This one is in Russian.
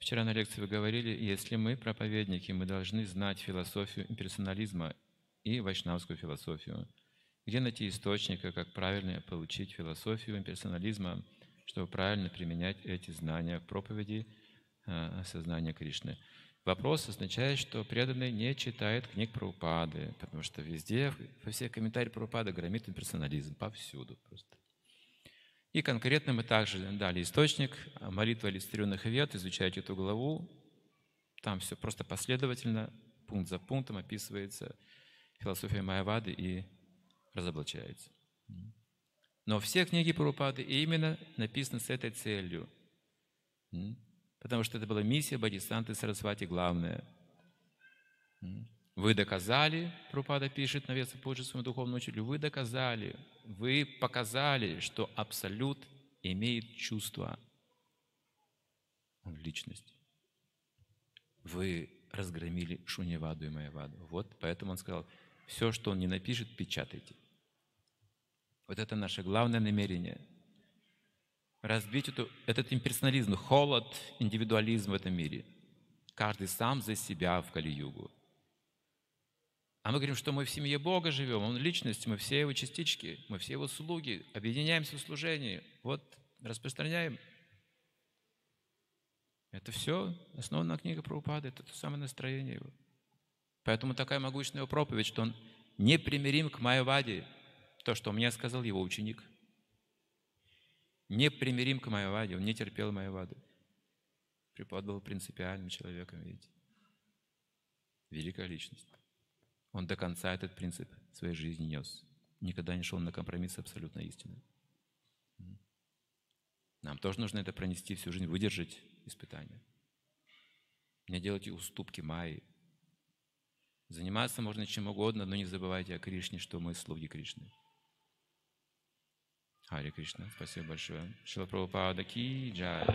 Вчера на лекции вы говорили, если мы проповедники, мы должны знать философию имперсонализма и вайшнавскую философию. Где найти источника, как правильно получить философию имперсонализма, чтобы правильно применять эти знания в проповеди э, сознания Кришны? Вопрос означает, что преданный не читает книг Прабхупады, потому что везде, во всех комментариях Прабхупады громит имперсонализм, повсюду просто. И конкретно мы также дали источник, молитва иллюстрированных вет, изучайте эту главу. Там все просто последовательно, пункт за пунктом описывается философия Майявады и разоблачается. Но все книги Прабхупады именно написаны с этой целью. Потому что это была миссия Бодисанты Сарасвати главная. Вы доказали, Прупада пишет на Веса Пуджи своему духовному учителю, вы доказали, вы показали, что Абсолют имеет чувства. Он личность. Вы разгромили Шуньяваду и Майяваду. Вот поэтому он сказал, все, что он не напишет, печатайте. Вот это наше главное намерение. Разбить эту, этот имперсонализм, холод, индивидуализм в этом мире. Каждый сам за себя в Кали-югу. А мы говорим, что мы в семье Бога живем, Он личность, мы все Его частички, мы все Его слуги, объединяемся в служении. Вот, распространяем. Это все основная книга Прабхупады, это то самое настроение его. Поэтому такая могущественная проповедь, что он непримирим к Майяваде, то, что мне сказал его ученик. Непримирим к Майяваде, он не терпел Майявады. Препод был принципиальным человеком, видите. Великая личность. Он до конца этот принцип своей жизни нес. Никогда не шел на компромисс с абсолютной истиной. Нам тоже нужно это пронести всю жизнь, выдержать испытания. Не делайте уступки Майи. Заниматься можно чем угодно, но не забывайте о Кришне, что мы слуги Кришны. Хари Кришна, спасибо большое. Шила Прабхупада Ки Джай.